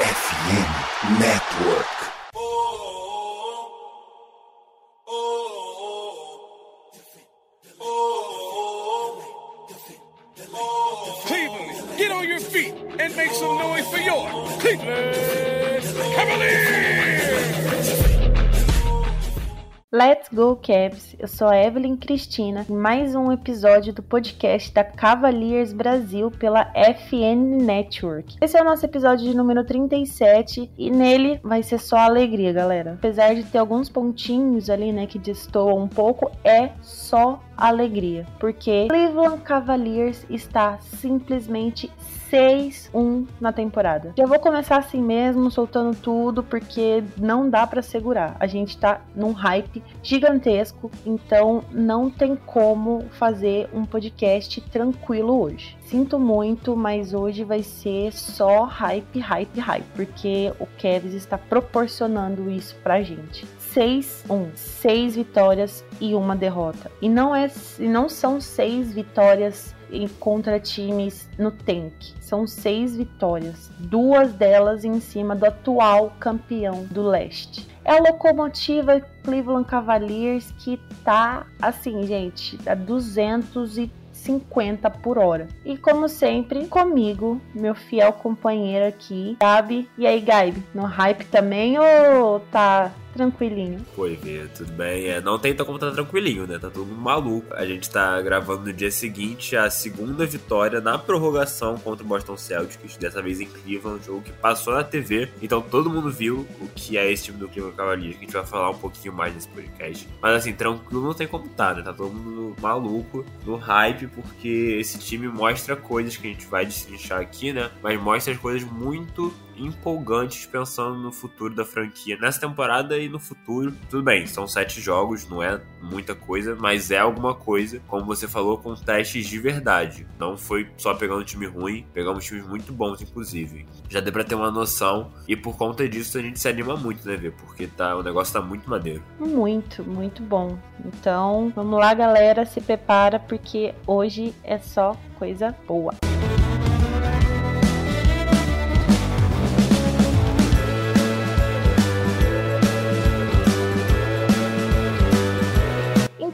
FM Network. Let's go Cavs! Eu sou a Evelyn Cristina em mais um episódio do podcast da Cavaliers Brasil pela FN Network. Esse é o nosso episódio de número 37 e nele vai ser só alegria, galera. Apesar de ter alguns pontinhos ali, né, que destoam um pouco, é só alegria, porque Cleveland Cavaliers está simplesmente 6-1 na temporada. Já vou começar assim mesmo, soltando tudo, porque não dá para segurar. A gente tá num hype gigantesco, então não tem como fazer um podcast tranquilo hoje. Sinto muito, mas hoje vai ser só hype, hype, hype, porque o Kevs está proporcionando isso pra gente. 6-1, 6 vitórias e uma derrota. E não é não são seis vitórias contra times no tank. São seis vitórias, duas delas em cima do atual campeão do leste. É a locomotiva Cleveland Cavaliers que tá assim, gente, a 250 por hora. E como sempre, comigo, meu fiel companheiro aqui, Gabi. E aí, Gabi, no hype também ou tá tranquilinho. Foi ver, tudo bem. É, não tem como tá tranquilinho, né? Tá todo mundo maluco. A gente tá gravando no dia seguinte a segunda vitória na prorrogação contra o Boston Celtics, dessa vez em Cleveland, um jogo que passou na TV. Então todo mundo viu o que é esse time do Cleveland Cavaliers, que a gente vai falar um pouquinho mais nesse podcast. Mas assim, tranquilo não tem como tá, né? Tá todo mundo maluco, no hype, porque esse time mostra coisas que a gente vai destrinchar aqui, né? Mas mostra coisas muito empolgantes pensando no futuro da franquia nessa temporada e no futuro. Tudo bem, são sete jogos, não é muita coisa, mas é alguma coisa, como você falou, com testes de verdade. Não foi só pegando time ruim, pegamos times muito bons, inclusive. Já deu pra ter uma noção, e por conta disso a gente se anima muito, né, ver? Porque tá, o negócio tá muito maneiro. Muito, muito bom. Então, vamos lá, galera, se prepara, porque hoje é só coisa boa.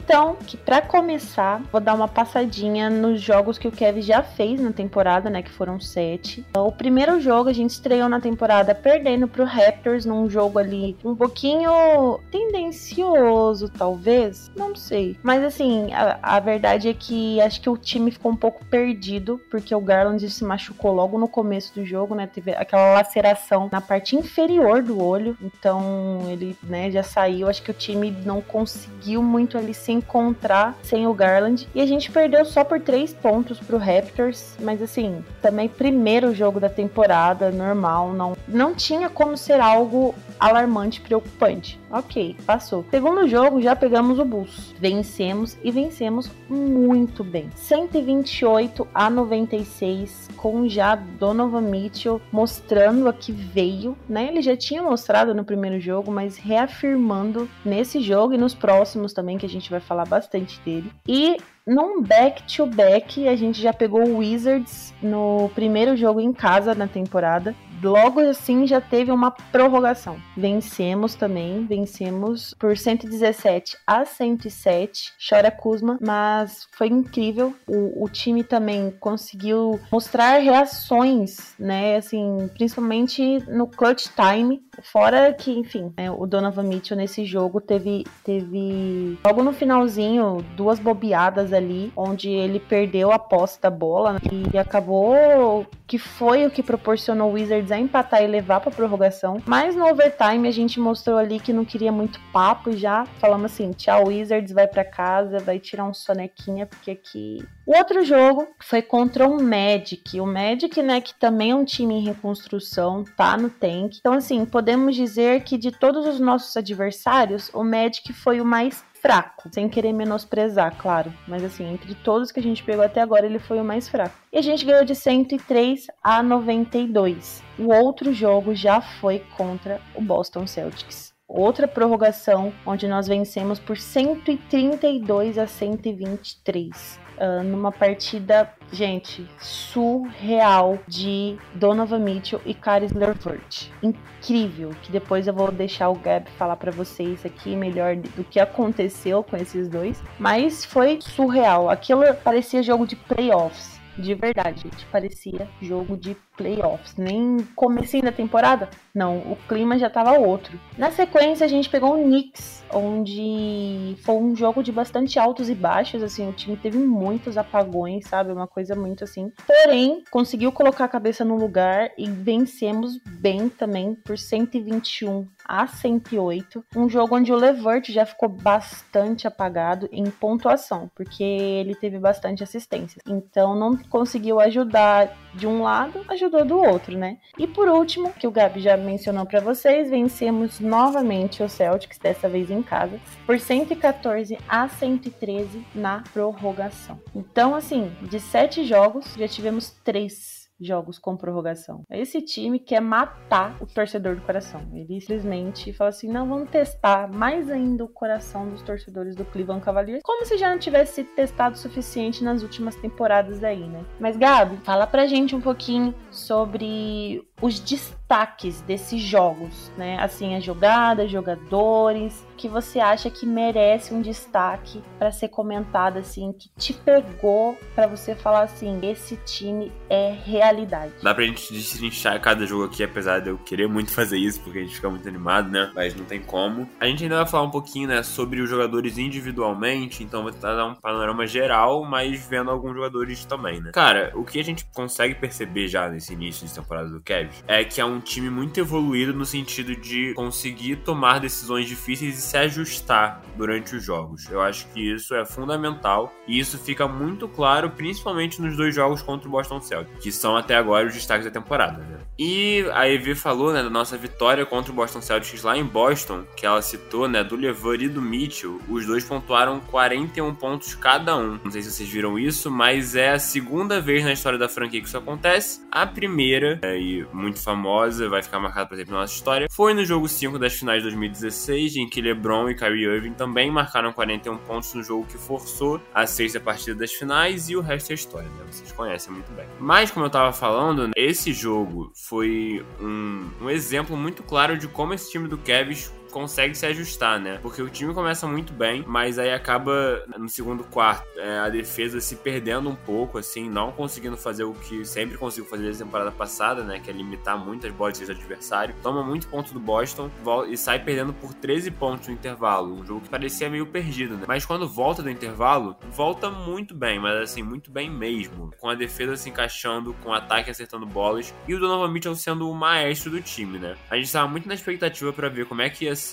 Então, que para começar, vou dar uma passadinha nos jogos que o Kevin já fez na temporada, né, que foram sete. O primeiro jogo a gente estreou na temporada perdendo pro Raptors num jogo ali um pouquinho tendencioso, talvez, não sei. Mas assim, a, a verdade é que acho que o time ficou um pouco perdido porque o Garland se machucou logo no começo do jogo, né, teve aquela laceração na parte inferior do olho, então ele, né, já saiu. Acho que o time não conseguiu muito ali se encontrar sem o Garland. E a gente perdeu só por três pontos pro Raptors. Mas assim, também primeiro jogo da temporada, normal, não, não tinha como ser algo alarmante, preocupante. Ok, passou. Segundo jogo, já pegamos o Bulls. Vencemos e vencemos muito bem. 128 a 96, com já Donovan Mitchell mostrando a que veio, né? Ele já tinha mostrado no primeiro jogo, mas reafirmando nesse jogo e nos próximos também, que a gente vai falar bastante dele. E num back-to-back, a gente já pegou o Wizards no primeiro jogo em casa na temporada. Logo assim já teve uma prorrogação. Vencemos também, vencemos por 117 a 107. Chora Kuzma, mas foi incrível. O, o time também conseguiu mostrar reações, né? Assim, principalmente no clutch time. Fora que, enfim, né, o Donovan Mitchell nesse jogo teve, teve logo no finalzinho duas bobeadas ali, onde ele perdeu a posse da bola né, e acabou que foi o que proporcionou o A empatar e levar para prorrogação. Mas no overtime a gente mostrou ali que não queria muito papo e já falamos assim: tchau, Wizards, vai para casa, vai tirar um sonequinha, porque aqui. O outro jogo foi contra o Magic. O Magic, né, que também é um time em reconstrução, tá no tank. Então, assim, podemos dizer que de todos os nossos adversários, o Magic foi o mais fraco, sem querer menosprezar, claro, mas assim, entre todos que a gente pegou até agora, ele foi o mais fraco. E a gente ganhou de 103 a 92. O outro jogo já foi contra o Boston Celtics. outra prorrogação, onde nós vencemos por 132 a 123. Uh, numa partida, gente, surreal de Donovan Mitchell e Caris LeVert. Incrível, que depois eu vou deixar o Gab falar para vocês aqui melhor do que aconteceu com esses dois, mas foi surreal. Aquilo parecia jogo de playoffs. De verdade, gente, parecia jogo de playoffs. Nem comecinho da temporada, não, o clima já tava outro. Na sequência, a gente pegou o Knicks, onde foi um jogo de bastante altos e baixos, assim, o time teve muitos apagões, sabe? Uma coisa muito assim. Porém, conseguiu colocar a cabeça no lugar e vencemos bem também por 121 a 108. Um jogo onde o Levert já ficou bastante apagado em pontuação, porque ele teve bastante assistência. Então não conseguiu ajudar de um lado, ajudou do outro, né? E por último, que o Gabi já mencionou para vocês, vencemos novamente o Celtics, dessa vez em casa, por 114 a 113 na prorrogação. Então, assim, de sete jogos, já tivemos três jogos com prorrogação. Esse time quer matar o torcedor do coração. Ele simplesmente fala assim: não, vamos testar mais ainda o coração dos torcedores do Cleveland Cavaliers, como se já não tivesse testado o suficiente nas últimas temporadas aí, né? Mas Gabi, fala pra gente um pouquinho sobre os destaques desses jogos, né? Assim, as jogadas, jogadores, que você acha que merece um destaque para ser comentado assim, que te pegou para você falar assim, esse time é realidade. Dá pra gente destrinchar cada jogo aqui, apesar de eu querer muito fazer isso, porque a gente fica muito animado, né? Mas não tem como. A gente ainda vai falar um pouquinho, né, sobre os jogadores individualmente, então vou tentar dar um panorama geral, mas vendo alguns jogadores também, né? Cara, o que a gente consegue perceber já nesse início de temporada do Cavs é que é um time muito evoluído no sentido de conseguir tomar decisões difíceis e se ajustar durante os jogos. Eu acho que isso é fundamental e isso fica muito claro, principalmente nos dois jogos contra o Boston Celtics, que são até agora os destaques da temporada. Né? E a Evi falou né, da nossa vitória contra o Boston Celtics lá em Boston, que ela citou né, do Lever e do Mitchell. Os dois pontuaram 41 pontos cada um. Não sei se vocês viram isso, mas é a segunda vez na história da franquia que isso acontece. A primeira, é, e muito famosa, vai ficar marcada, por exemplo, na nossa história, foi no jogo 5 das finais de 2016, em que LeBron e Kyrie Irving também marcaram 41 pontos no jogo que forçou a sexta partida das finais, e o resto é história, né? Vocês conhecem muito bem. Mas, como eu tava falando, esse jogo foi um, um exemplo muito claro de como esse time do Cavs consegue se ajustar, né? Porque o time começa muito bem, mas aí acaba no segundo quarto é, a defesa se perdendo um pouco, assim, não conseguindo fazer o que sempre conseguiu fazer na temporada passada, né? Que é limitar muitas bolas do adversário. Toma muito ponto do Boston e sai perdendo por 13 pontos no intervalo. Um jogo que parecia meio perdido, né? Mas quando volta do intervalo, volta muito bem, mas assim, muito bem mesmo. Com a defesa se encaixando, com o ataque acertando bolas e o Donovan Mitchell sendo o maestro do time, né? A gente estava muito na expectativa para ver como é que ia ser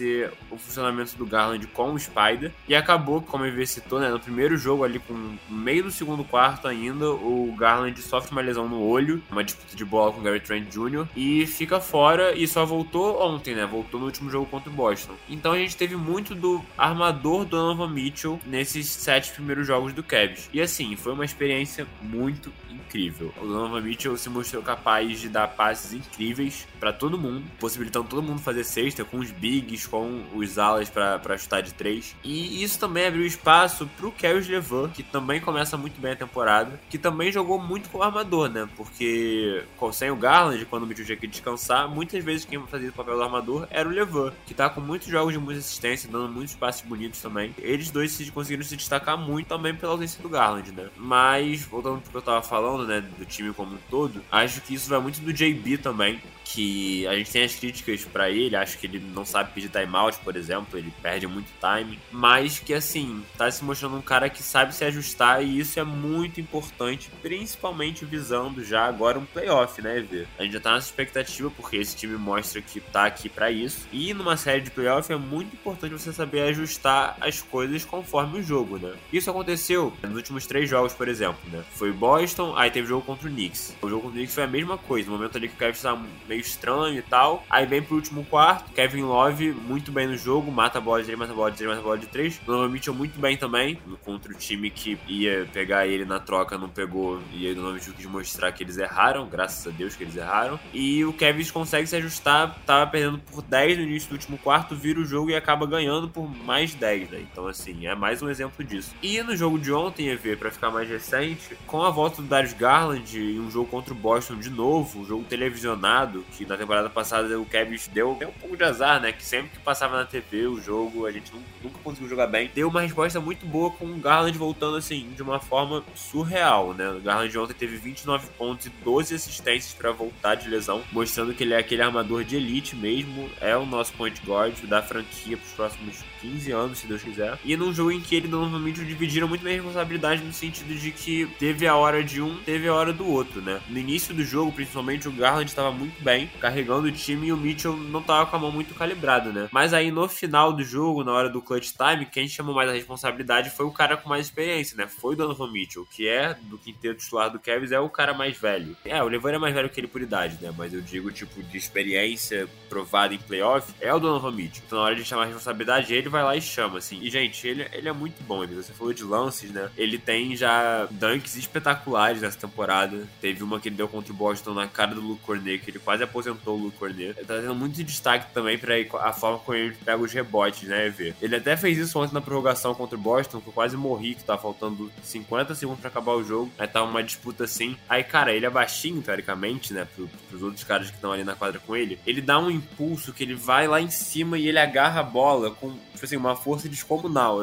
o funcionamento do Garland com o Spider. E acabou, como ele citou, né, no primeiro jogo ali, com meio do segundo quarto ainda, o Garland sofre uma lesão no olho, uma disputa de bola com o Gary Trent Jr. e fica fora e só voltou ontem, né? Voltou no último jogo contra o Boston. Então a gente teve muito do armador Donovan Mitchell nesses sete primeiros jogos do Cavs. E assim, foi uma experiência muito incrível. O Donovan Mitchell se mostrou capaz de dar passes incríveis para todo mundo, possibilitando todo mundo fazer cesta com os bigs, com os alas para chutar de três. E isso também abriu espaço pro Karius Levan, que também começa muito bem a temporada, que também jogou muito como armador, né? Porque sem o Garland, quando o Mitchell tinha que descansar, muitas vezes quem fazia o papel do armador era o Levan, que tá com muitos jogos de muita assistência, dando muitos passes bonitos também. Eles dois se conseguiram se destacar muito também pela ausência do Garland, né? Mas, voltando pro que eu tava falando, né, do time como um todo, acho que isso vai muito do JB também, que a gente tem as críticas para ele, acho que ele não sabe pedir timeout, por exemplo, ele perde muito time, mas que assim, tá se mostrando um cara que sabe se ajustar e isso é muito importante, principalmente visando já agora um playoff, né, Vê? A gente já tá nessa expectativa porque esse time mostra que tá aqui para isso. E numa série de playoff é muito importante você saber ajustar as coisas conforme o jogo, né? Isso aconteceu nos últimos três jogos, por exemplo, né? Foi Boston, aí teve jogo contra o Knicks. O jogo contra o Knicks foi a mesma coisa, no momento ali que o Kevin estava meio estranho e tal. Aí vem pro último quarto, Kevin Love muito bem no jogo, mata a bola de 3, mata a bola de 3, mata a bola de 3. Donovan Mitchell muito bem também, contra o time que ia pegar ele na troca, não pegou. E aí o Donovan Mitchell quis mostrar que eles erraram, graças a Deus que eles erraram. E o Kevin consegue se ajustar, tava perdendo por 10 no início do último quarto, vira o jogo e acaba ganhando por mais 10, né? Então, assim, é mais um exemplo disso. E no jogo de ontem, EV, para ficar mais recente, com a volta do Darius Garland em um jogo contra o Boston de novo, um jogo televisionado, que na temporada passada o Kevin deu, deu um pouco de azar, né? Que sempre que passava na TV o jogo, a gente nunca, conseguiu jogar bem. Deu uma resposta muito boa com o Garland voltando, assim, de uma forma surreal, né? O Garland ontem teve 29 pontos e 12 assistências para voltar de lesão, mostrando que ele é aquele armador de elite mesmo, é o nosso point guard da franquia pros próximos 15 anos, se Deus quiser. E num jogo em que ele normalmente dividiram muito bem a responsabilidade no sentido de que teve a hora de um, teve a hora do outro, né? No início do jogo, principalmente, o Garland estava muito bem, carregando o time e o Mitchell não estava com a mão muito calibrada, né? Mas aí no final do jogo, na hora do clutch time, quem chamou mais a responsabilidade foi o cara com mais experiência, né? Foi o Donovan Mitchell, que é do quinteto titular do Cavs, é o cara mais velho. É, o Levon é mais velho que ele por idade, né? Mas eu digo, tipo, de experiência provada em playoff, é o Donovan Mitchell. Então na hora de chamar a responsabilidade, ele vai lá e chama, assim. E, gente, ele, ele é muito bom. Você falou de lances, né? Ele tem já dunks espetaculares nessa temporada. Teve uma que ele deu contra o Boston na cara do Luke Cornet, que ele quase aposentou o Luke Cornet. Ele tá tendo muito destaque também pra a forma como ele pega os rebotes, né, EV? Ele até fez isso ontem na prorrogação contra o Boston, que eu quase morri, que tá faltando 50 segundos pra acabar o jogo. Aí tá uma disputa assim. Aí, cara, ele é baixinho, teoricamente, né? Pro, pros outros caras que estão ali na quadra com ele. Ele dá um impulso que ele vai lá em cima e ele agarra a bola com, tipo assim, uma força descomunal.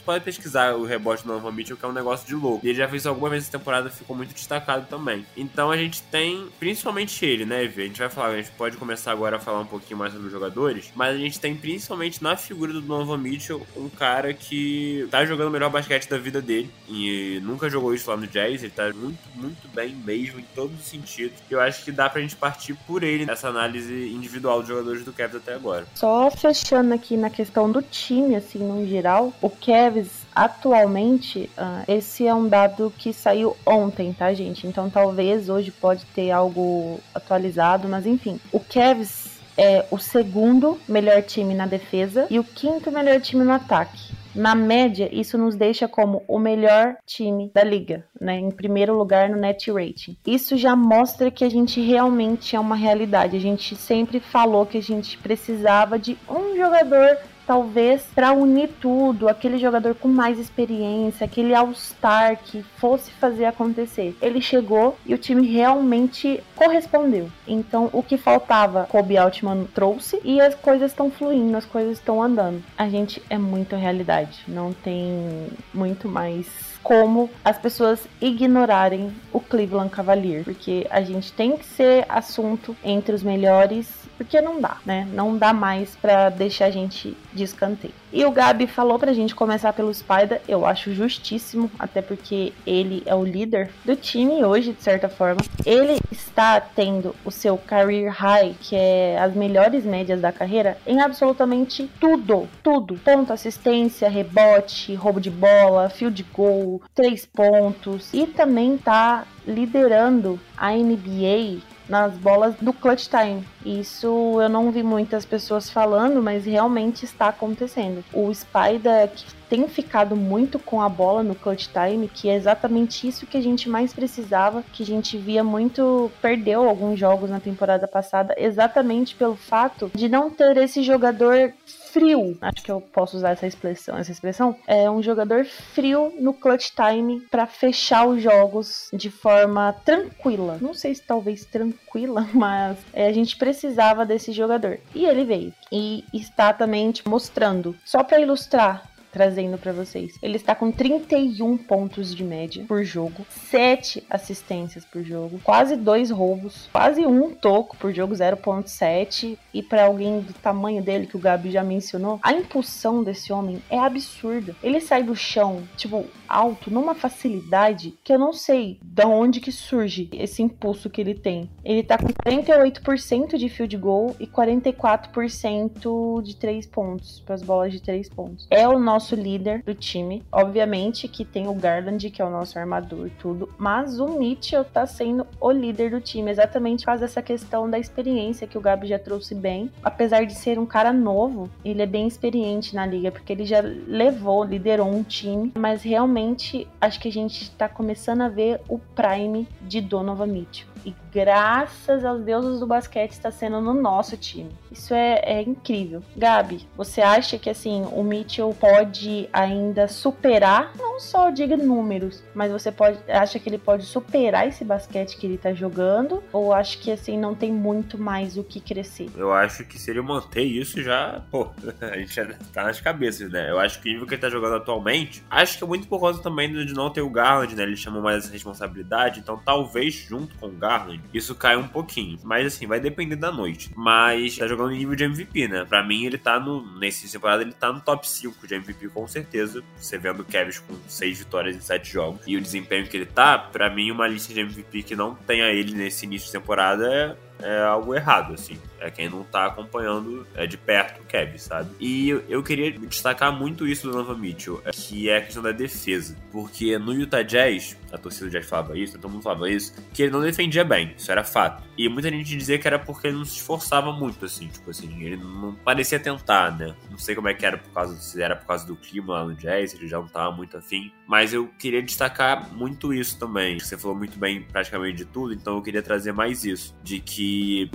Assim pode pesquisar o rebote do Donovan Mitchell, que é um negócio de louco. E ele já fez alguma vez essa temporada, ficou muito destacado também. Então a gente tem, principalmente ele, né, Evê? A gente vai falar, a gente pode começar agora a falar um pouquinho mais sobre os jogadores, mas a gente tem principalmente na figura do Donovan Mitchell um cara que tá jogando o melhor basquete da vida dele e nunca jogou isso lá no Jazz, ele tá muito, muito bem mesmo em todos os sentidos. Eu acho que dá pra gente partir por ele nessa análise individual dos jogadores do Cavs até agora. Só fechando aqui na questão do time, assim, no geral, o Cavs atualmente, uh, esse é um dado que saiu ontem, tá, gente? Então talvez hoje pode ter algo atualizado, mas enfim. O Cavs é o segundo melhor time na defesa e o quinto melhor time no ataque. Na média, isso nos deixa como o melhor time da liga, né? Em primeiro lugar no net rating. Isso já mostra que a gente realmente é uma realidade. A gente sempre falou que a gente precisava de um jogador talvez para unir tudo, aquele jogador com mais experiência, aquele All-Star que fosse fazer acontecer. Ele chegou e o time realmente correspondeu. Então, o que faltava, Kobe Altman trouxe e as coisas estão fluindo, as coisas estão andando. A gente é muito realidade, não tem muito mais como as pessoas ignorarem o Cleveland Cavalier, porque a gente tem que ser assunto entre os melhores porque não dá, né? Não dá mais para deixar a gente de escanteio. E o Gabi falou pra gente começar pelo Spider, eu acho justíssimo, até porque ele é o líder do time hoje, de certa forma. Ele está tendo o seu career high, que é as melhores médias da carreira, em absolutamente tudo, tudo. Ponto, assistência, rebote, roubo de bola, field goal, três pontos. E também tá liderando a NBA nas bolas do clutch time. Isso eu não vi muitas pessoas falando, mas realmente está acontecendo. O Spider que tem ficado muito com a bola no clutch time, que é exatamente isso que a gente mais precisava, que a gente via muito perdeu alguns jogos na temporada passada, exatamente pelo fato de não ter esse jogador frio, acho que eu posso usar essa expressão, essa expressão, é um jogador frio no clutch time para fechar os jogos de forma tranquila. Não sei se talvez tranquila, mas é, a gente precisava desse jogador. E ele veio e está também mostrando. Só para ilustrar trazendo para vocês. Ele está com 31 pontos de média por jogo, 7 assistências por jogo, quase dois roubos, quase um toco por jogo, 0.7. E para alguém do tamanho dele que o Gabi já mencionou, a impulsão desse homem é absurda. Ele sai do chão, tipo, alto, numa facilidade que eu não sei de onde que surge esse impulso que ele tem. Ele tá com 48% de field goal e 44% de 3 pontos, para as bolas de 3 pontos. É o nosso nosso líder do time. Obviamente que tem o Garland, que é o nosso armador e tudo, mas o Mitchell tá sendo o líder do time, exatamente causa dessa questão da experiência que o Gabi já trouxe bem. Apesar de ser um cara novo, ele é bem experiente na liga, porque ele já levou, liderou um time, mas realmente acho que a gente tá começando a ver o prime de Donovan Mitchell. E graças aos deuses do basquete está sendo no nosso time. Isso é, é incrível. Gabi, você acha que assim o Mitchell pode ainda superar, não só diga números, mas você pode acha que ele pode superar esse basquete que ele tá jogando? Ou acha que assim não tem muito mais o que crescer? Eu acho que se ele manter isso já, pô, a gente já tá nas cabeças, né? Eu acho que o nível que ele tá jogando atualmente, acho que é muito por causa também de não ter o Garland, né? Ele chamou mais essa responsabilidade, então talvez junto com o Garland isso caia um pouquinho. Mas assim, vai depender da noite. Mas tá jogando nível de MVP, né? Pra mim, ele tá no. Nesse temporada, ele tá no top 5 de MVP com certeza. Você vendo o Kevin com 6 vitórias em 7 jogos. E o desempenho que ele tá, pra mim, uma lista de MVP que não tenha ele nesse início de temporada é, é algo errado, assim. É quem não tá acompanhando é, de perto o Kevin, sabe? E eu, queria destacar muito isso do Nova Mitchell, que é a questão da defesa. Porque no Utah Jazz, a torcida do Jazz falava isso, todo mundo falava isso, que ele não defendia bem, isso era fato. E muita gente dizia que era porque ele não se esforçava muito, assim, tipo assim, ele não parecia tentar, né? Não sei como é que era por causa, se era por causa do clima lá no Jazz, ele já não tava muito afim. Mas eu queria destacar muito isso também. Você falou muito bem praticamente de tudo, então eu queria trazer mais isso. De que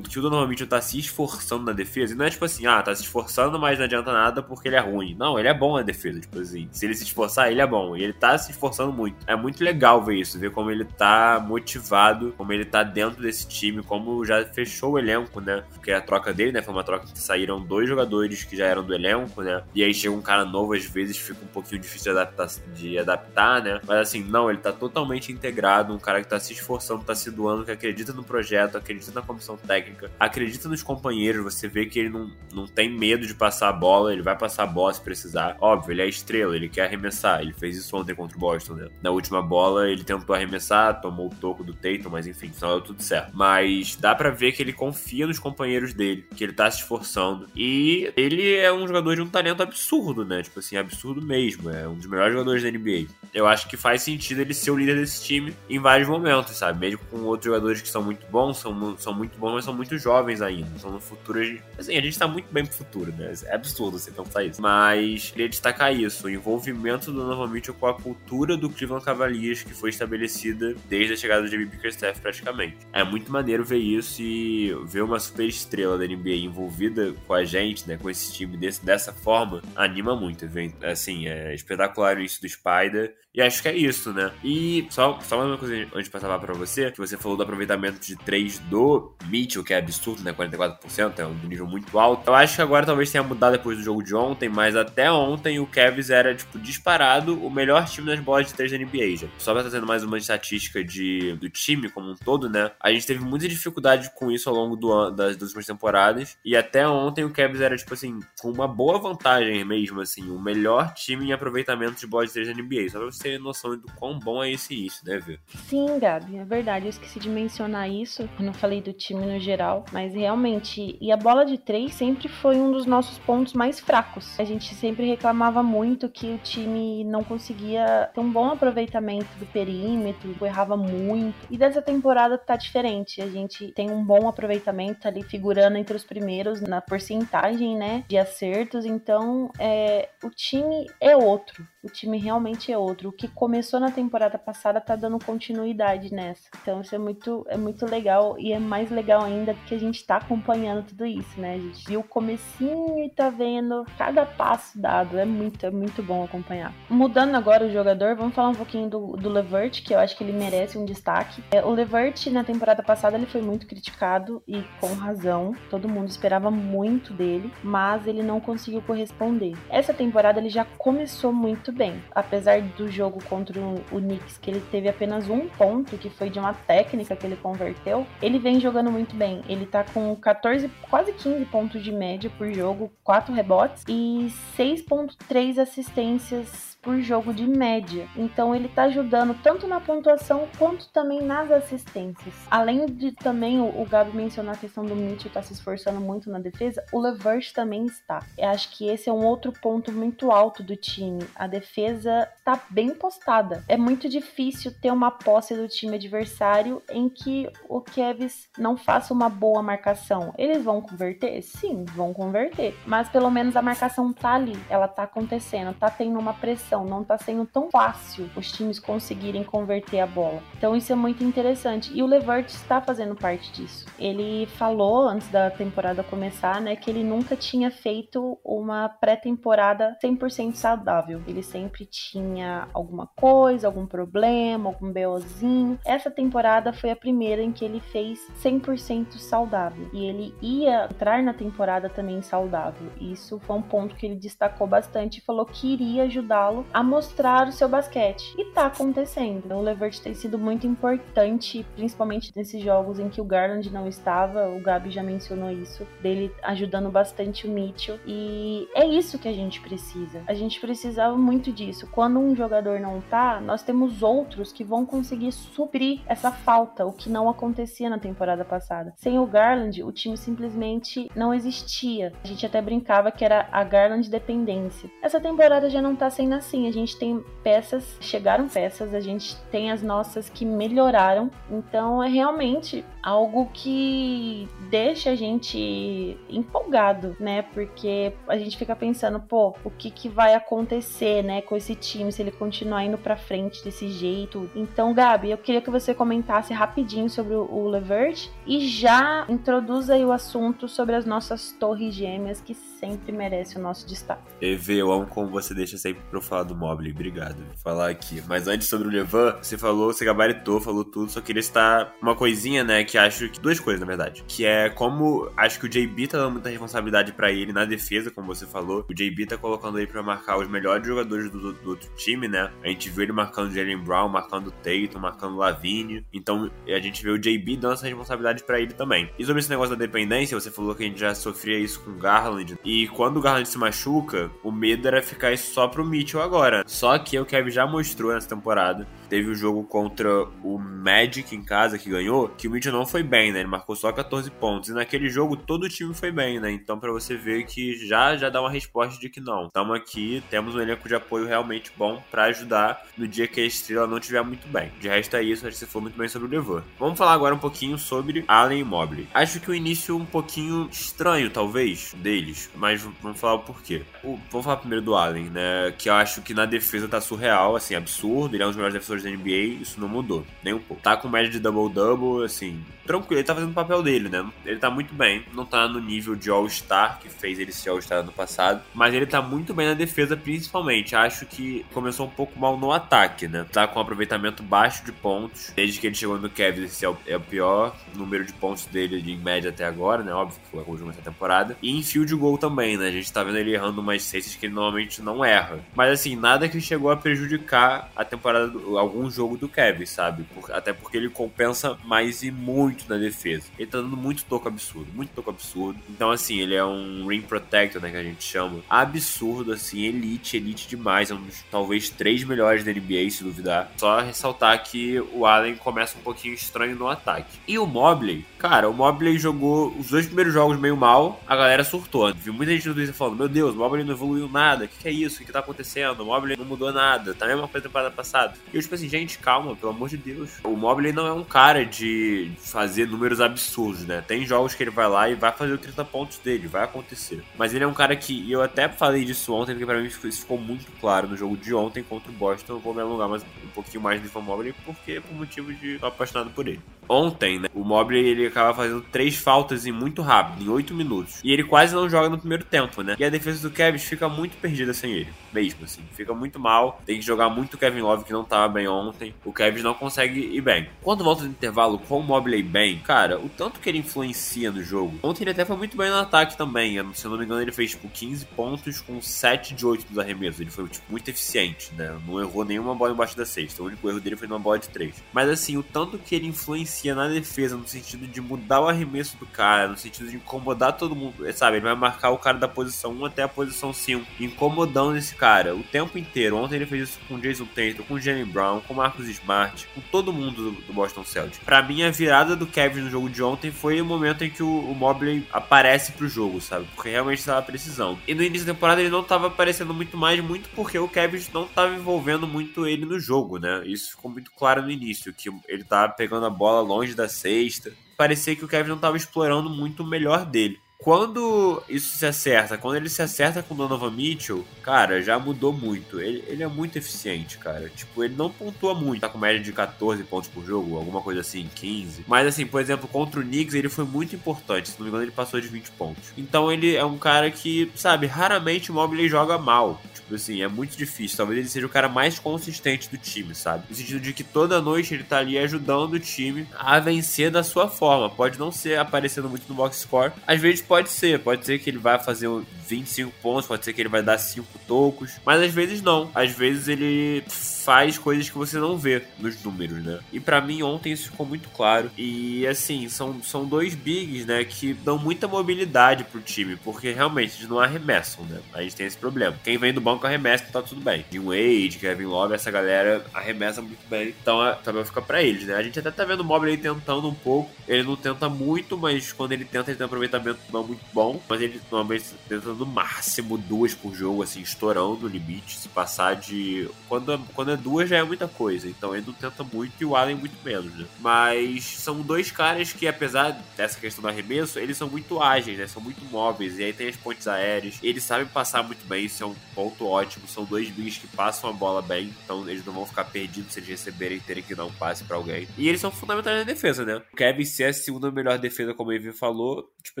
que o Donovan Mitchell tá se esforçando na defesa, e não é tipo assim, ah, tá se esforçando, mas não adianta nada porque ele é ruim. Não, ele é bom na defesa, tipo assim. Se ele se esforçar, ele é bom. E ele tá se esforçando muito. É muito legal ver isso, ver como ele tá motivado, como ele tá dentro desse time, como já fechou o elenco, né? Porque a troca dele, né, foi uma troca que saíram dois jogadores que já eram do elenco, né? E aí chega um cara novo, às vezes fica um pouquinho difícil de adaptar, de adaptar né? Mas assim, não, ele tá totalmente integrado, um cara que tá se esforçando, tá se doando, que acredita no projeto, acredita na comissão técnica, acredita nos companheiros, você vê que ele não, não tem medo de passar a bola, ele vai passar a bola se precisar. Óbvio, ele é estrela, ele quer arremessar, ele fez isso ontem contra o Boston, né? Na última bola, ele tentou arremessar, tomou o toco do Tatum, mas enfim, só deu tudo certo. Mas dá para ver que ele confia nos companheiros dele, que ele tá se esforçando. E ele é um jogador de um talento absurdo, né? Tipo assim, absurdo mesmo. É um dos melhores jogadores da NBA. Eu acho que faz sentido ele ser o líder desse time em vários momentos, sabe? Mesmo com outros jogadores que são muito bons, são, são muito bons, mas são muito jovens ainda. São no futuro. Assim, a gente tá muito bem pro futuro, né? É absurdo você pensar isso. Mas queria destacar isso: o envolvimento do Novan Mitchell com a cultura do Cleveland Cavaliers que foi estabelecida desde a chegada do JB Bickerstaff praticamente. É muito maneiro ver isso e ver uma super estrela da NBA envolvida com a gente, né? Com esse time desse, dessa forma, anima muito. Assim, é espetacular isso do Spider. E acho que é isso, né? E só, só mais uma coisa antes de passar lá pra você, que você falou do aproveitamento de 3 do Mitchell, que é absurdo, né? 44%, é um nível muito alto. Eu acho que agora talvez tenha mudado depois do jogo de ontem, mas até ontem o Cavs era, tipo, disparado o melhor time nas bolas de 3 da NBA, já. Só pra trazendo mais uma estatística de, do time como um todo, né? A gente teve muita dificuldade com isso ao longo do, das, das últimas temporadas, e até ontem o Cavs era, tipo assim, com uma boa vantagem mesmo, assim, o melhor time em aproveitamento de bolas de 3 da NBA. Só pra você ter noção do quão bom é esse isso, né, Vê? Sim, Gabi, é verdade. Eu esqueci de mencionar isso eu falei do time no geral, mas realmente, e a bola de três sempre foi um dos nossos pontos mais fracos. A gente sempre reclamava muito que o time não conseguia ter um bom aproveitamento do perímetro, errava muito. E dessa temporada tá diferente. A gente tem um bom aproveitamento ali, figurando entre os primeiros na porcentagem, né, de acertos. Então, é, o time é outro. O time realmente é outro. O que começou na temporada passada tá dando continuidade nessa. Então isso é muito, é muito legal e é mais legal ainda porque a gente tá acompanhando tudo isso, né? A gente viu o comecinho e tá vendo cada passo dado. É muito, é muito bom acompanhar. Mudando agora o jogador, vamos falar um pouquinho do, do Levert, que eu acho que ele merece um destaque. É, o Levert na temporada passada ele foi muito criticado e com razão. Todo mundo esperava muito dele, mas ele não conseguiu corresponder. Essa temporada ele já começou muito bem, apesar do jogo contra o Knicks, que ele teve apenas um ponto, que foi de uma técnica que ele converteu, ele vem jogando muito bem. Ele tá com 14, quase 15 pontos de média por jogo, 4 rebotes e 6.3 assistências por jogo de média. Então ele tá ajudando tanto na pontuação quanto também nas assistências. Além de também o, o Gabi mencionar a questão do Mitchell tá se esforçando muito na defesa, o Levert também está. Eu acho que esse é um outro ponto muito alto do time. A defesa tá bem postada. É muito difícil ter uma posse do time adversário em que o Kevs não faça uma boa marcação. Eles vão converter? Sim, vão converter. Mas pelo menos a marcação tá ali, ela tá acontecendo, tá tendo uma pressão, não tá sendo tão fácil os times conseguirem converter a bola. Então isso é muito interessante. E o Levert está fazendo parte disso. Ele falou antes da temporada começar, né, que ele nunca tinha feito uma pré-temporada 100% saudável. Ele sempre tinha alguma coisa, algum problema, algum BOzinho. Essa temporada foi a primeira em que ele fez 100% saudável. E ele ia entrar na temporada também saudável. Isso foi um ponto que ele destacou bastante e falou que iria ajudá-lo a mostrar o seu basquete. E tá acontecendo. O Levert tem sido muito importante, principalmente nesses jogos em que o Garland não estava. O Gabi já mencionou isso, dele ajudando bastante o Mitchell. E é isso que a gente precisa. A gente precisava muito disso. Quando um jogador não tá, nós temos outros que vão conseguir suprir essa falta, o que não acontecia na temporada passada. Sem o Garland, o time simplesmente não existia. A gente até brincava que era a Garland dependência. Essa temporada já não tá sendo assim. A gente tem peças, chegaram peças, a gente tem as nossas que melhoraram. Então é realmente algo que deixa a gente empolgado, né? Porque a gente fica pensando, pô, o que, que vai acontecer, né, com esse time se ele continuar indo para frente desse jeito. Então, Gabi, eu queria que você comentasse rapidinho sobre o Levert e já introduza aí o assunto sobre as nossas torres gêmeas que sempre merece o nosso destaque. EV, eu amo como você deixa sempre eu falar do Mobley. Obrigado. Vou falar aqui. Mas antes sobre o Levan, você falou, você gabaritou, falou tudo, só queria citar uma coisinha, né, que acho que duas coisas, na verdade, que é como acho que o JB tá dando muita responsabilidade para ele na defesa, como você falou. O JB tá colocando ele para marcar os melhores jogadores do, do, outro time, né? A gente viu ele marcando Jalen Brown, marcando Tatum, marcando Lavigne. Então a gente vê o JB dando essa responsabilidade para ele também. E sobre esse negócio da dependência, você falou que a gente já sofria isso com o Garland. E quando o Garland se machuca, o medo era ficar isso só pro Mitchell agora. Só que o Kevin já mostrou nessa temporada teve o jogo contra o Magic em casa que ganhou, que o Mitchell não foi bem, né? Ele marcou só 14 pontos. E naquele jogo todo o time foi bem, né? Então para você ver que já já dá uma resposta de que não. Estamos aqui, temos um elenco de apoio realmente bom para ajudar no dia que a estrela não estiver muito bem. De resto é isso, acho que você falou muito bem sobre o Devon. Vamos falar agora um pouquinho sobre Allen e Mobley. Acho que o início um pouquinho estranho, talvez, deles, mas vamos falar o porquê. O, vamos falar primeiro do Allen, né? Que eu acho que na defesa tá surreal, assim, absurdo. Ele é um dos melhores defensores da NBA, isso não mudou, nem um pouco. Tá com média de double-double, assim, tranquilo, ele tá fazendo o papel dele, né? Ele tá muito bem, não tá no nível de All-Star, que fez ele ser All-Star no passado, mas ele tá muito bem na defesa, principalmente. Acho que começou um pouco mal no ataque, né? Tá com um aproveitamento baixo de pontos, desde que ele chegou no Kevin, esse é o, é o pior número de pontos dele em média até agora, né? Óbvio que foi a última temporada. E em field goal também, né? A gente tá vendo ele errando umas cestas que ele normalmente não erra. Mas assim, nada que chegou a prejudicar a temporada, do, algum jogo do Kevin, sabe? Por, até porque ele compensa mais e muito na defesa. Ele tá dando muito toco absurdo, muito toco absurdo. Então, assim, ele é um ring protector, né? Que a gente chama. Absurdo, assim, elite, elite demais. É um dos talvez três melhores da NBA, se duvidar. Só ressaltar que o Allen começa um pouquinho estranho no ataque. E o Mobley, cara, o Mobley jogou os dois primeiros jogos meio mal, a galera surtou. Viu muita gente no Twitter falando: Meu Deus, o Mobley não evoluiu nada, o que, que, é isso? O que, que tá acontecendo? O Mobley não mudou nada, tá a temporada passada. E eu, tipo assim, gente, calma, pelo amor de Deus. O Mobley não é um cara de fazer números absurdos, né? Tem jogos que ele vai lá e vai fazer os 30 pontos dele, vai acontecer. Mas ele é um cara que, e eu até falei disso ontem, porque pra mim isso ficou muito claro no jogo de ontem contra o Boston. Eu vou me alongar mais um pouquinho mais no Mobley, porque por motivo de tô apaixonado por ele. Ontem, né, o Mobley ele acaba fazendo três faltas em muito rápido, em 8 minutos. E ele quase não joga no primeiro tempo, né? E a defesa do Kevin fica muito perdida sem ele, mesmo assim. Fica muito mal, tem que jogar muito o Kevin Love, que não tava bem ontem. O Kevin não consegue ir bem. Quando volta do intervalo com o Mobley bem, cara, o tanto que ele influencia no jogo. Ontem ele até foi muito bem no ataque também. Se eu não me engano, ele fez tipo 15 pontos com 7 de 8 dos arremessos. Ele foi tipo, muito eficiente, né? Não errou nenhuma bola embaixo da cesta. O único erro dele foi numa bola de três. Mas assim, o tanto que ele influencia na defesa, no sentido de mudar o arremesso do cara, no sentido de incomodar todo mundo, sabe? Ele vai marcar o cara da posição 1 até a posição 5, incomodando esse cara o tempo inteiro. Ontem ele fez isso com o Jason Tatum, com o Jalen Brown, com o Marcus Smart, com todo mundo do, Boston Celtics. Para mim, a virada do Kevin no jogo de ontem foi o momento em que o, o Mobley aparece pro jogo, sabe? Porque realmente estava precisando. E no início da temporada ele não estava aparecendo muito mais, muito porque o Kevin não estava envolvendo muito ele no jogo, né? Isso ficou muito claro no início, que ele tava pegando a bola longe da cesta. Parecia que o Kevin não estava explorando muito o melhor dele. Quando isso se acerta, quando ele se acerta com o Donovan Mitchell, cara, já mudou muito. Ele, ele é muito eficiente, cara. Tipo, ele não pontua muito. Tá com média de 14 pontos por jogo, alguma coisa assim, 15. Mas assim, por exemplo, contra o Knicks, ele foi muito importante. Se não me engano, ele passou de 20 pontos. Então ele é um cara que, sabe, raramente o Mobley joga mal. Tipo assim, é muito difícil. Talvez ele seja o cara mais consistente do time, sabe? No sentido de que toda noite ele tá ali ajudando o time a vencer da sua forma. Pode não ser aparecendo muito no box score. Às vezes pode ser. Pode ser que ele vai fazer 25 pontos, pode ser que ele vai dar 5 tocos. Mas às vezes não. Às vezes ele faz coisas que você não vê nos números, né? E para mim ontem isso ficou muito claro. E assim, são, são dois bigs, né, que dão muita mobilidade pro time, porque realmente eles não arremessam, né? A gente tem esse problema. Quem vem do banco arremessa, tá tudo bem. Jim Wade, Kevin Love, essa galera arremessa muito bem. Então tabela fica para eles, né? A gente até tá vendo o Mobley tentando um pouco. Ele não tenta muito, mas quando ele tenta, ele tem um aproveitamento não muito bom. Mas ele normalmente tenta no máximo duas por jogo, assim, estourando o limite. Se passar de. Quando, quando é duas já é muita coisa. Então ele não tenta muito e o Allen muito menos, né? Mas são dois caras que, apesar dessa questão do arremesso, eles são muito ágeis, né? São muito móveis. E aí tem as pontes aéreas. Eles sabem passar muito bem, isso é um ponto ótimo. São dois bigs que passam a bola bem. Então eles não vão ficar perdidos se eles receberem e terem que dar um passe para alguém. E eles são fundamentais na defesa, né? O Kevin ser a segunda melhor defesa, como o Evie falou, tipo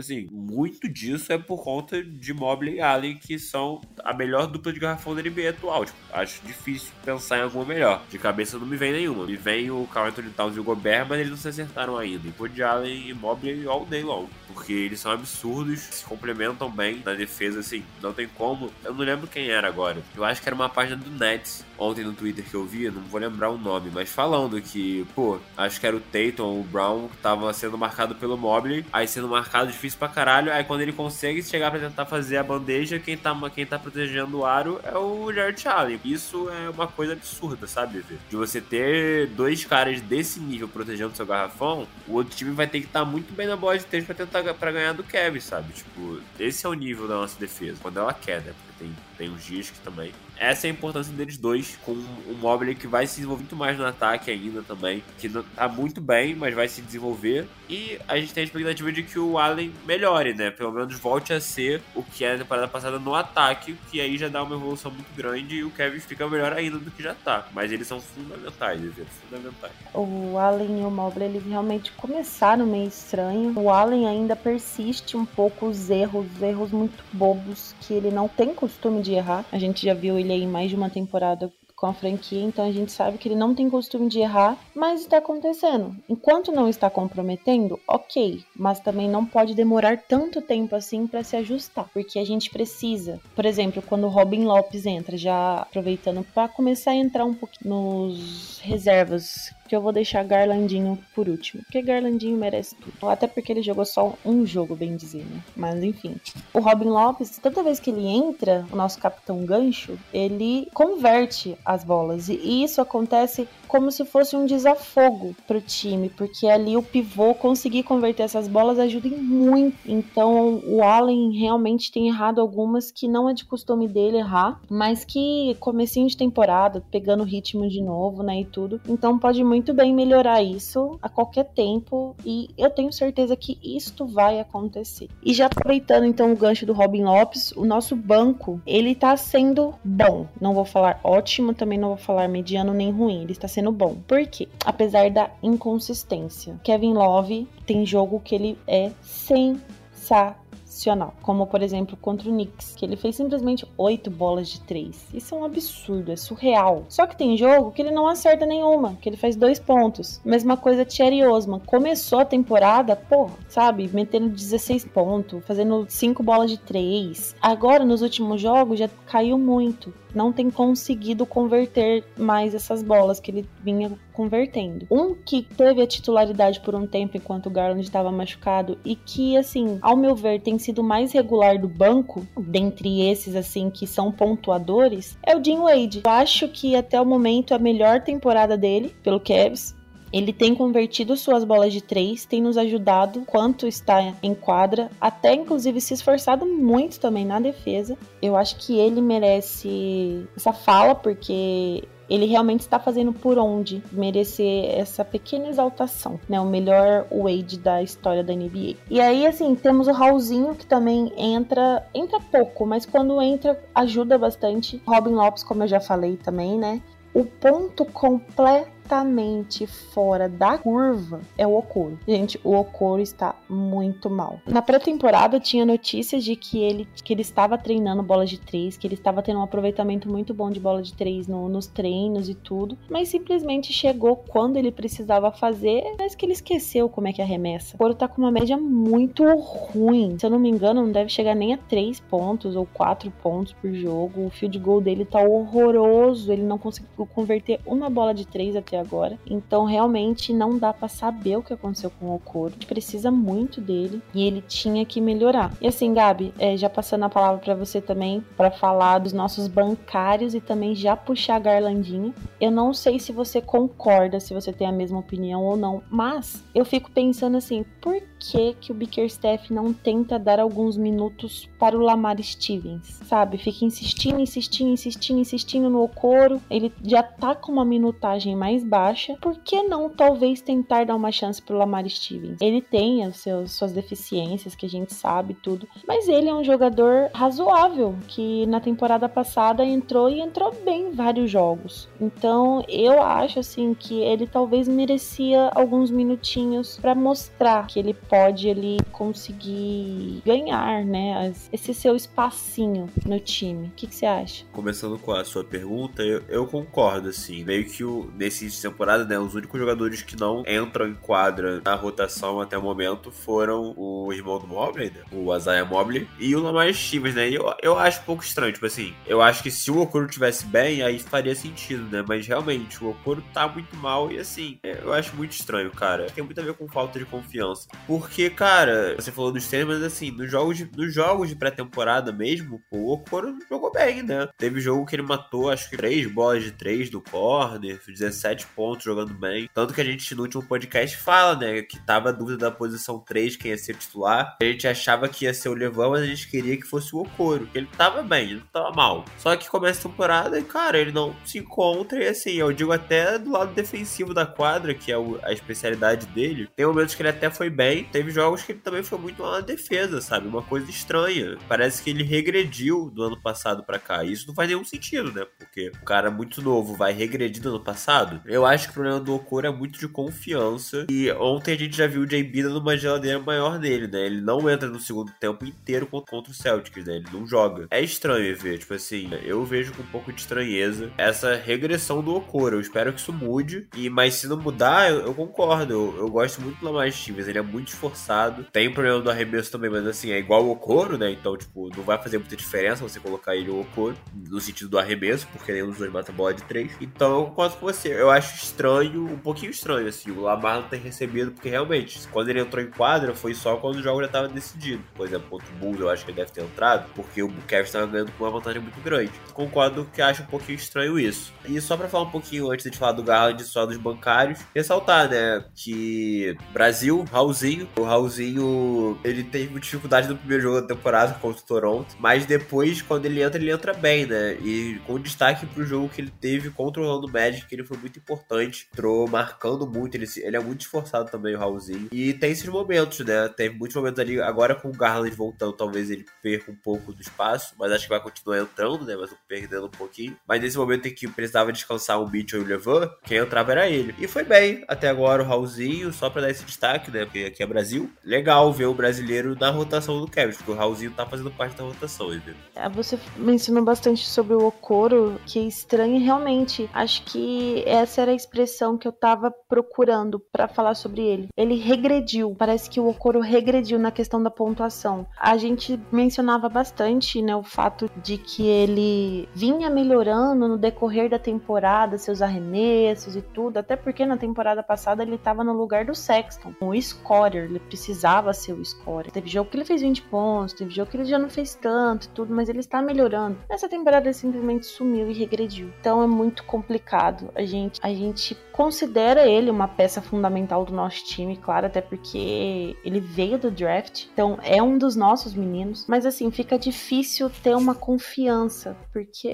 assim, muito disso é por conta de Mobley e Allen, que são a melhor dupla de garrafão da NBA atual. Tipo, acho difícil pensar em alguma melhor. De cabeça não me vem nenhuma. Me vem o Carl Anthony Towns e o Gobert, mas eles não se acertaram ainda. E Pod Allen e Mobley all day long. Porque eles são absurdos, se complementam bem na defesa, assim, não tem como. Eu não lembro quem era agora. Eu acho que era uma página do Nets ontem no Twitter que eu vi, não vou lembrar o nome, mas falando que, pô, acho que era o Tatum ou o Brown que tava sendo marcado pelo Mobley, aí sendo marcado difícil pra caralho, aí quando ele consegue chegar pra tentar fazer a bandeja, quem tá, quem tá protegendo o aro é o Jared Allen. Isso é uma coisa absurda, sabe, De você ter dois caras desse nível protegendo seu garrafão, o outro time vai ter que estar tá muito bem na bola de três pra tentar pra ganhar do Kevin, sabe? Tipo, esse é o nível da nossa defesa, quando ela quer, né? Porque tem, tem uns dias que também essa é a importância deles dois, com um Mobley que vai se desenvolver muito mais no ataque ainda também, que tá muito bem, mas vai se desenvolver. E a gente tem a expectativa de que o Allen melhore, né? Pelo menos volte a ser o que era na temporada passada no ataque, que aí já dá uma evolução muito grande e o Kevin fica melhor ainda do que já tá. Mas eles são fundamentais, eles fundamentais. O Allen e o Mobley, eles realmente começaram meio estranho. O Allen ainda persiste um pouco os erros, os erros muito bobos que ele não tem costume de errar. A gente já viu ele aí mais de uma temporada com a franquia, então a gente sabe que ele não tem costume de errar, mas está acontecendo. Enquanto não está comprometendo, ok, mas também não pode demorar tanto tempo assim para se ajustar, porque a gente precisa. Por exemplo, quando o Robin Lopes entra, já aproveitando para começar a entrar um pouquinho nos reservas que eu vou deixar Garlandinho por último, porque Garlandinho merece tudo. Até porque ele jogou só um jogo, bem dizer, né? Mas enfim. O Robin Lopes, toda vez que ele entra, o nosso capitão gancho, ele converte as bolas. E isso acontece como se fosse um desafogo pro time, porque ali o pivô conseguir converter essas bolas ajuda muito. Então o Allen realmente tem errado algumas que não é de costume dele errar, mas que comecinho de temporada, pegando ritmo de novo, né, e tudo. Então pode muito bem melhorar isso a qualquer tempo e eu tenho certeza que isto vai acontecer. E já aproveitando então o gancho do Robin Lopes, o nosso banco, ele tá sendo bom. Não vou falar ótimo, também não vou falar mediano nem ruim. Ele está sendo sendo bom. Por quê? Apesar da inconsistência. Kevin Love tem jogo que ele é sensacional excepcional. Como, por exemplo, contra o Knicks, que ele fez simplesmente oito bolas de três. Isso é um absurdo, é surreal. Só que tem jogo que ele não acerta nenhuma, que ele faz dois pontos. Mesma coisa Thierry Osman. Começou a temporada, porra, sabe? Metendo 16 pontos, fazendo cinco bolas de três. Agora, nos últimos jogos, já caiu muito não tem conseguido converter mais essas bolas que ele vinha convertendo. Um que teve a titularidade por um tempo enquanto o Garland estava machucado e que, assim, ao meu ver, tem sido mais regular do banco, dentre esses, assim, que são pontuadores, é o Jim Wade. Eu acho que até o momento a melhor temporada dele, pelo Cavs, ele tem convertido suas bolas de três, tem nos ajudado quanto está em quadra, até inclusive se esforçado muito também na defesa. Eu acho que ele merece essa fala, porque ele realmente está fazendo por onde merecer essa pequena exaltação, né? O melhor Wade da história da NBA. E aí, assim, temos o Raulzinho, que também entra, entra pouco, mas quando entra, ajuda bastante. Robin Lopes, como eu já falei também, né? O ponto completo completamente fora da curva é o Okoro. Gente, o Okoro está muito mal. Na pré-temporada tinha notícias de que ele, que ele estava treinando bola de três, que ele estava tendo um aproveitamento muito bom de bola de três no, nos treinos e tudo, mas simplesmente chegou quando ele precisava fazer, mas que ele esqueceu como é que arremessa. O Okoro tá com uma média muito ruim. Se eu não me engano, não deve chegar nem a três pontos ou quatro pontos por jogo. O field goal dele tá horroroso. Ele não conseguiu converter uma bola de três até agora. Então, realmente não dá para saber o que aconteceu com o Okoro. A gente precisa muito dele e ele tinha que melhorar. E assim, Gabi, é, já passando a palavra para você também para falar dos nossos bancários e também já puxar a Garlandinha. Eu não sei se você concorda, se você tem a mesma opinião ou não, mas eu fico pensando assim, por que que o Bickerstaff não tenta dar alguns minutos para o Lamar Stevens, sabe? Fica insistindo, insistindo, insistindo, insistindo no Okoro. Ele já tá com uma minutagem mais baixa, por que não talvez tentar dar uma chance pro Lamar Stevens? Ele tem as seus, suas deficiências, que a gente sabe tudo, mas ele é um jogador razoável, que na temporada passada entrou e entrou bem em vários jogos. Então eu acho assim que ele talvez merecia alguns minutinhos para mostrar que ele pode ele conseguir ganhar, né, esse seu espacinho no time. O que, que você acha? Começando com a sua pergunta, eu, eu concordo assim, meio que o, nesse de temporada, né, os únicos jogadores que não entram em quadra na rotação até o momento foram o irmão do Mobley, né, o Isaiah Mobley, e o Lamar Stevens, né, e eu, eu acho um pouco estranho, tipo assim, eu acho que se o Okoro tivesse bem, aí faria sentido, né, mas realmente, o Okoro tá muito mal e assim, eu acho muito estranho, cara. Tem muito a ver com falta de confiança. Porque, cara, você falou dos treinos, mas assim, nos jogos de, nos jogos de pré-temporada mesmo, o Okoro jogou bem, né? Teve jogo que ele matou, acho que três bolas de três do corner, 17 pontos jogando bem. Tanto que a gente no último podcast fala, né, que tava dúvida da posição 3, quem ia ser titular. A gente achava que ia ser o Levão, mas a gente queria que fosse o Okoro, ele tava bem, ele não tava mal. Só que começa a temporada e, cara, ele não se encontra e assim, eu digo até do lado defensivo da quadra, que é a especialidade dele. Tem momentos que ele até foi bem, teve jogos que ele também foi muito mal na defesa, sabe? Uma coisa estranha. Parece que ele regrediu do ano passado para cá. E isso não faz nenhum sentido, né? Porque o cara muito novo vai regredir do ano passado. Eu acho que o problema do Okoro é muito de confiança. E ontem a gente já viu o JB dando uma geladeira maior nele, né? Ele não entra no segundo tempo inteiro contra o Celtics, né? Ele não joga. É estranho ver, tipo assim, eu vejo com um pouco de estranheza essa regressão do Okoro. Eu espero que isso mude. E, mas se não mudar, eu, eu concordo. Eu, eu, gosto muito do Lamar Stevens. Ele é muito esforçado. Tem problema do arremesso também, mas assim, é igual o Okoro, né? Então, tipo, não vai fazer muita diferença você colocar ele o Okoro no sentido do arremesso, porque nenhum dos dois mata bola de três. Então, eu concordo com você. Eu acho acho estranho, um pouquinho estranho, assim, o Lamar não ter recebido, porque realmente, quando ele entrou em quadra, foi só quando o jogo já estava decidido. Por exemplo, contra o Bulls, eu acho que ele deve ter entrado, porque o Kevin estava ganhando com uma vantagem muito grande. Concordo que acho um pouquinho estranho isso. E só para falar um pouquinho antes de falar do Garland só dos bancários, ressaltar, né, que Brasil, Raulzinho, o Raulzinho, ele teve dificuldade no primeiro jogo da temporada contra o Toronto, mas depois, quando ele entra, ele entra bem, né, e com destaque pro jogo que ele teve contra o Orlando Magic, que ele foi muito importante, entrou marcando muito, ele, ele é muito esforçado também, o Raulzinho. E tem esses momentos, né? Tem muitos momentos ali, agora com o Garland voltando, talvez ele perca um pouco do espaço, mas acho que vai continuar entrando, né? Mas perdendo um pouquinho. Mas nesse momento em que precisava descansar o Mitchell e o Levan, quem entrava era ele. E foi bem, até agora o Raulzinho, só pra dar esse destaque, né? Porque aqui é Brasil. Legal ver o brasileiro na rotação do Kevin, porque o Raulzinho tá fazendo parte da rotação, entendeu? É, você mencionou bastante sobre o Okoro, que é estranho realmente. Acho que essa era a expressão que eu tava procurando para falar sobre ele. Ele regrediu. Parece que o Okoro regrediu na questão da pontuação. A gente mencionava bastante, né, o fato de que ele vinha melhorando no decorrer da temporada, seus arremessos e tudo, até porque na temporada passada ele tava no lugar do Sexton, o scorer, ele precisava ser o scorer. Teve jogo que ele fez 20 pontos, teve jogo que ele já não fez tanto e tudo, mas ele está melhorando. Nessa temporada ele simplesmente sumiu e regrediu. Então é muito complicado. A gente, a gente considera ele uma peça fundamental do nosso time, claro, até porque ele veio do draft, então é um dos nossos meninos. Mas assim, fica difícil ter uma confiança, porque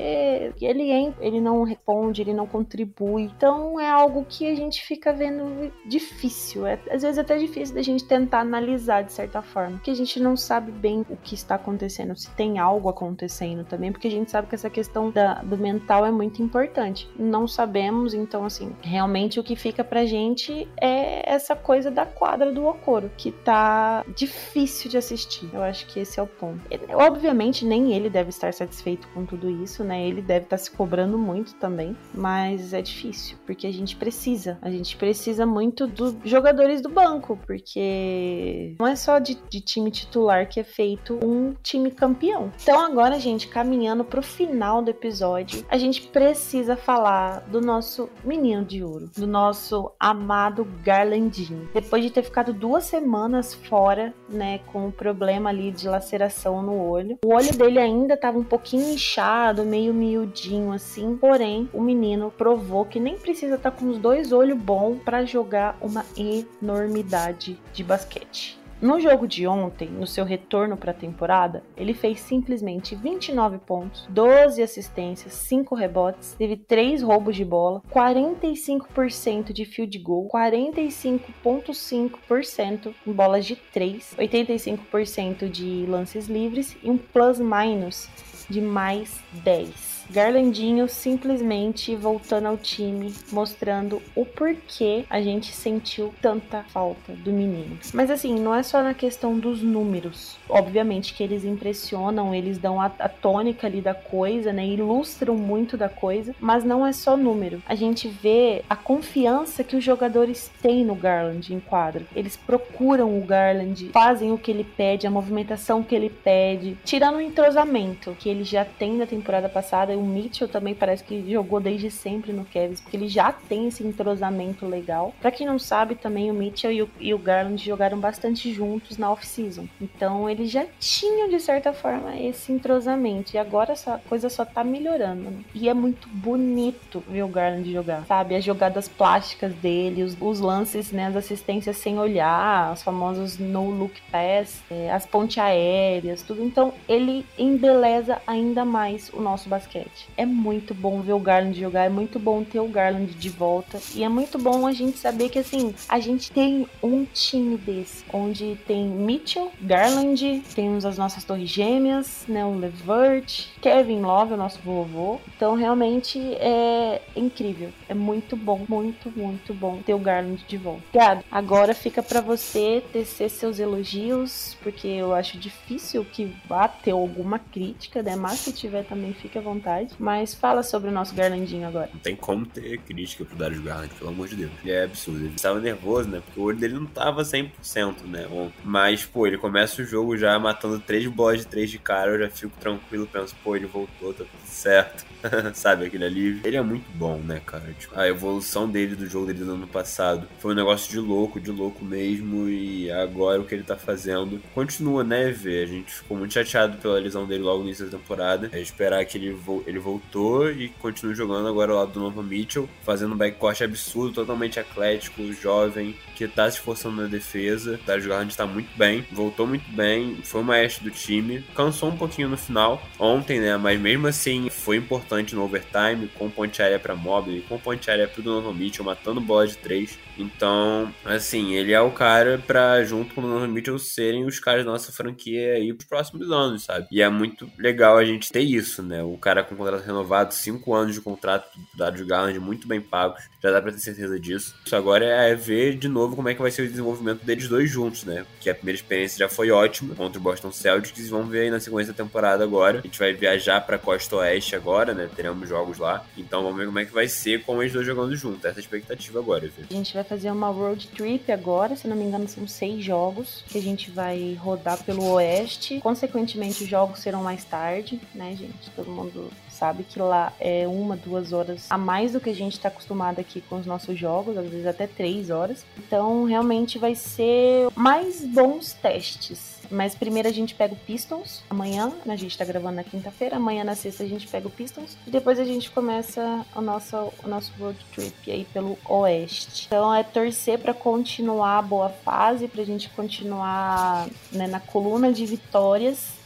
ele, ele não responde, ele não contribui. Então é algo que a gente fica vendo difícil. É, às vezes é até difícil da gente tentar analisar de certa forma, porque a gente não sabe bem o que está acontecendo, se tem algo acontecendo também, porque a gente sabe que essa questão da, do mental é muito importante. Não sabemos, então assim, realmente o que fica pra gente é essa coisa da quadra do Okoro, que tá difícil de assistir. Eu acho que esse é o ponto. Obviamente, nem ele deve estar satisfeito com tudo isso, né? Ele deve estar se cobrando muito também, mas é difícil, porque a gente precisa. A gente precisa muito dos jogadores do banco, porque não é só de, de time titular que é feito um time campeão. Então, agora, gente, caminhando pro final do episódio, a gente precisa falar do nosso menino de ouro do nosso amado Garlandinho. Depois de ter ficado duas semanas fora, né, com o problema ali de laceração no olho, o olho dele ainda estava um pouquinho inchado, meio miudinho assim, porém o menino provou que nem precisa estar tá com os dois olhos bons para jogar uma enormidade de basquete. No jogo de ontem, no seu retorno para a temporada, ele fez simplesmente 29 pontos, 12 assistências, 5 rebotes, teve 3 roubos de bola, 45% de field goal, 45,5% em bolas de 3, 85% de lances livres e um plus minus de mais 10. Garlandinho simplesmente voltando ao time, mostrando o porquê a gente sentiu tanta falta do menino. Mas assim, não é só na questão dos números. Obviamente que eles impressionam, eles dão a, a tônica ali da coisa, né? Ilustram muito da coisa, mas não é só número. A gente vê a confiança que os jogadores têm no Garland em quadro. Eles procuram o Garland, fazem o que ele pede, a movimentação que ele pede, tirando o entrosamento que ele já tem na temporada passada o Mitchell também parece que jogou desde sempre no Cavs, porque ele já tem esse entrosamento legal. Para quem não sabe, também o Mitchell e o, e o Garland jogaram bastante juntos na off-season. Então eles já tinham, de certa forma, esse entrosamento. E agora essa coisa só tá melhorando. Né? E é muito bonito ver o Garland jogar, sabe? As jogadas plásticas dele, os, os lances, né? As assistências sem olhar, os famosos no-look pass, é, as pontes aéreas, tudo. Então ele embeleza ainda mais o nosso basquete É muito bom ver o Garland jogar, é muito bom ter o Garland de volta. E é muito bom a gente saber que, assim, a gente tem um time desse, onde tem Mitchell, Garland, temos as nossas torres gêmeas, né, o Levert, Kevin Love, o nosso vovô. Então, realmente é incrível. É muito bom, muito, muito bom ter o Garland de volta. Obrigado. Agora fica para você tecer seus elogios, porque eu acho difícil que vá ter alguma crítica, né? Mas se tiver também, fique à vontade verdade. Mas fala sobre o nosso Garlandinho agora. Não tem como ter crítica pro Darius Garland, pelo amor de Deus. Ele é absurdo. Ele estava nervoso, né? Porque o olho dele não tava 100%, né? Mas, pô, ele começa o jogo já matando três bolas de três de cara. Eu já fico tranquilo, penso, pô, ele voltou, tá tudo certo. Sabe, aquele alívio. Ele é muito bom, né, cara? Tipo, a evolução dele do jogo dele do ano passado foi um negócio de louco, de louco mesmo. E agora o que ele tá fazendo continua, né, ver. A gente ficou muito chateado pela lesão dele logo no início da temporada. É esperar que ele, vo ele voltou e continue jogando agora ao lado do Novo Mitchell, fazendo um backcourt absurdo, totalmente atlético, jovem, que tá se esforçando na defesa. O Darius Garland tá muito bem, voltou muito bem, foi o maestro do time, cansou um pouquinho no final ontem, né? Mas mesmo assim foi importante no overtime, com ponte aérea para Mobley, com ponte aérea pro Donovan Mitchell, matando bola de três. Então, assim, ele é o cara pra, junto com o Donovan Mitchell, serem os caras da nossa franquia aí pros próximos anos, sabe? E é muito legal a gente ter isso, né? O cara com contrato renovado, cinco anos de contrato de Garland muito bem pagos, já dá pra ter certeza disso. Isso agora é ver de novo como é que vai ser o desenvolvimento deles dois juntos, né? Porque a primeira experiência já foi ótima contra o Boston Celtics e vamos ver aí na sequência da temporada agora. A gente vai viajar pra Costa Oeste agora, né? Teremos jogos lá. Então vamos ver como é que vai ser com eles dois jogando juntos. Essa é a expectativa agora, viu? A gente vai fazer uma road trip agora, se não me engano, são seis jogos que a gente vai rodar pelo Oeste. Consequentemente, os jogos serão mais tarde, né, gente? Todo mundo sabe que lá é uma, duas horas a mais do que a gente está acostumado aqui com os nossos jogos, às vezes até três horas. Então, realmente vai ser mais bons testes. Mas primeiro a gente pega o Pistons amanhã, a gente tá gravando na quinta-feira, amanhã na sexta a gente pega o Pistons e depois a gente começa o nosso, o nosso road trip aí pelo Oeste. Então é torcer para continuar a boa fase, pra gente continuar né, na coluna de vitórias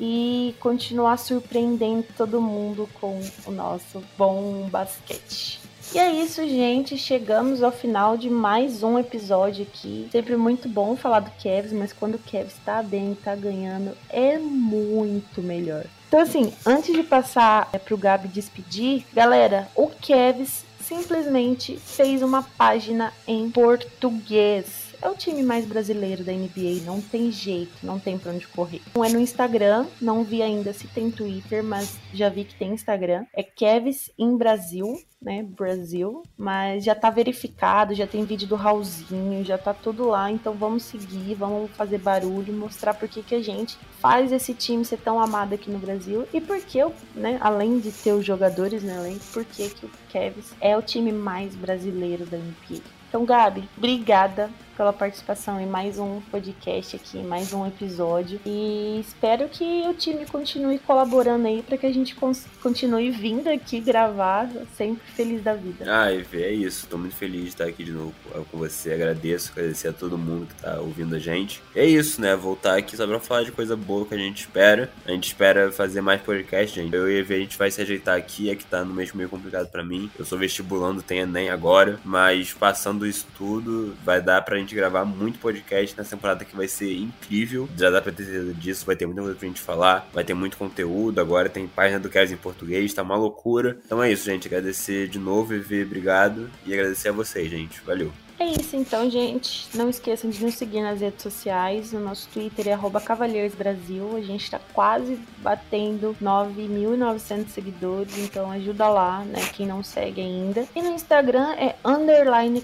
e continuar surpreendendo todo mundo com o nosso bom basquete. E é isso, gente. Chegamos ao final de mais um episódio aqui. Sempre muito bom falar do Kevs, mas quando o Kevs tá bem, tá ganhando, é muito melhor. Então, assim, antes de passar é, pro Gabi despedir, galera, o Kevs simplesmente fez uma página em português é o time mais brasileiro da NBA, não tem jeito, não tem pra onde correr. Não é no Instagram, não vi ainda se tem Twitter, mas já vi que tem Instagram. É Kevs em Brasil, né, Brasil, mas já tá verificado, já tem vídeo do Raulzinho, já tá tudo lá, então vamos seguir, vamos fazer barulho, mostrar por que, que a gente faz esse time ser tão amado aqui no Brasil e por que, né, além de ter os jogadores no elenco, por que, que o Kevs é o time mais brasileiro da NBA. Então, Gabi, obrigada pela participação em mais um podcast aqui, mais um episódio. E espero que o time continue colaborando aí para que a gente continue vindo aqui gravar, sempre feliz da vida. Ah, é isso. Tô muito feliz de estar aqui de novo com você. Agradeço, agradecer a todo mundo que tá ouvindo a gente. E é isso, né? Voltar aqui só pra falar de coisa boa que a gente espera. A gente espera fazer mais podcast, gente. Eu e a gente vai se ajeitar aqui, é que tá no mês meio complicado para mim. Eu sou vestibulando, tenho Enem agora, mas passando isso tudo, vai dar pra gente gente gravar muito podcast nessa temporada que vai ser incrível. Já dá pra ter certeza disso, vai ter muita coisa pra gente falar, vai ter muito conteúdo. Agora tem página do Kevin em português, tá uma loucura. Então é isso, gente. Agradecer de novo, Vivi, obrigado. E agradecer a vocês, gente. Valeu. É isso então, gente. Não esqueçam de nos seguir nas redes sociais. No nosso Twitter é cavalheiros_brasil. A gente tá quase batendo 9.900 seguidores, então ajuda lá, né? Quem não segue ainda. E no Instagram é underline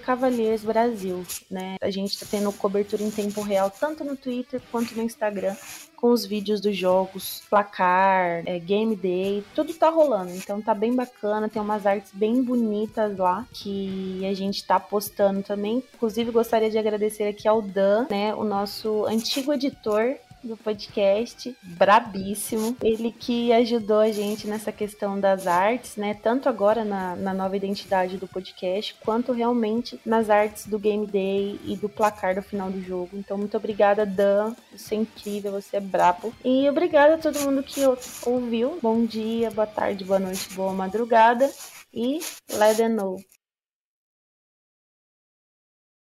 né? A gente tá tendo cobertura em tempo real tanto no Twitter quanto no Instagram com os vídeos dos jogos, placar, é, game day, tudo tá rolando. Então tá bem bacana, tem umas artes bem bonitas lá que a gente tá postando também. Inclusive gostaria de agradecer aqui ao Dan, né, o nosso antigo editor do podcast, brabíssimo. Ele que ajudou a gente nessa questão das artes, né? Tanto agora na, na nova identidade do podcast, quanto realmente nas artes do Game Day e do placar do final do jogo. Então, muito obrigada, Dan. Você é incrível, você é brabo. E obrigada a todo mundo que ouviu. Bom dia, boa tarde, boa noite, boa madrugada. E let them know.